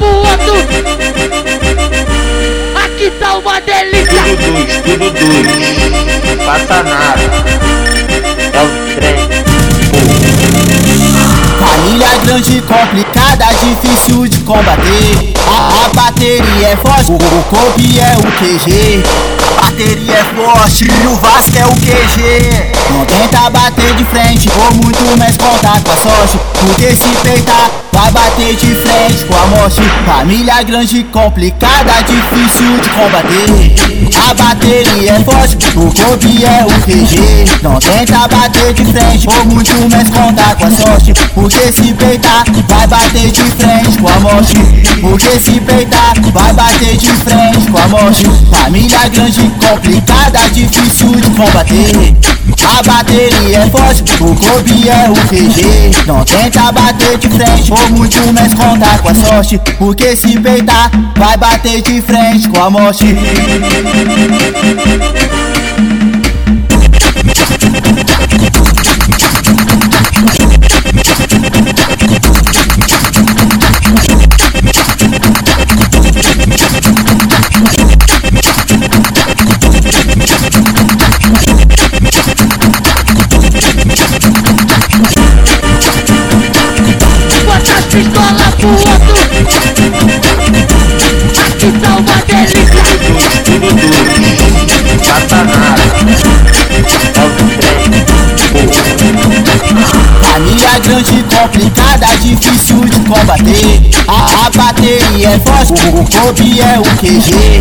pro outro. Aqui tá uma delícia. Tudo dois, tudo dois. Passa nada. É o trem. Família grande, complicada, difícil de combater. A, a bateria é forte, o, o Kobe é o QG. Bateria é forte e o Vasco é o QG. Não tenta bater de frente, ou muito mais contar com a sorte. Porque se peitar, vai bater de frente com a morte. Família grande, complicada, difícil de combater. A bateria é forte, o Kobe é o QG. Não tenta bater de frente, ou muito mais contar com a sorte. Porque se peitar, vai bater de frente com a morte. Porque se peitar, vai bater de frente Família grande, complicada, difícil de combater. A bateria é forte, o Kobe é o QG. Não tenta bater de frente, ou muito mais contar com a sorte. Porque se peitar, vai bater de frente com a morte. Nada. É o trem. Família grande, complicada, difícil de combater. Bateria é forte, o, Kobe é o QG.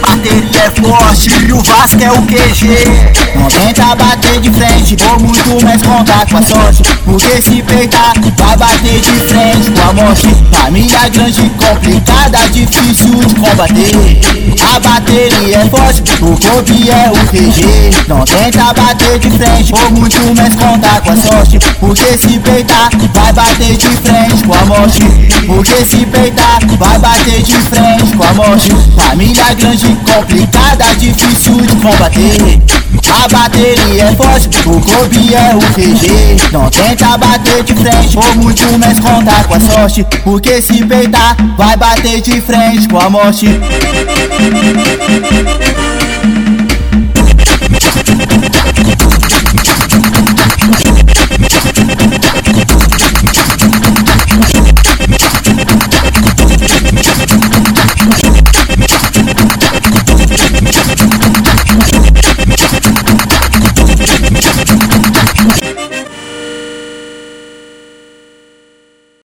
Bateria é forte e o Vasco é o QG. Não tenta bater de frente, ou muito mais contar com a sorte. Porque se peitar, vai bater de frente com a morte. Família grande, complicada, difícil de combater. A bateria é forte, o Kobe é o QG. Não tenta bater de frente, ou muito mais contar com a sorte. Porque se peitar, vai bater de frente com a morte. Porque se peitar, vai bater de frente com a morte. Família grande, complicada, difícil de combater. A bateria é forte, o Kobe é o QG. Não tenta bater de frente, ou muito mais contar com a sorte. Porque se peitar, vai bater de frente com a morte.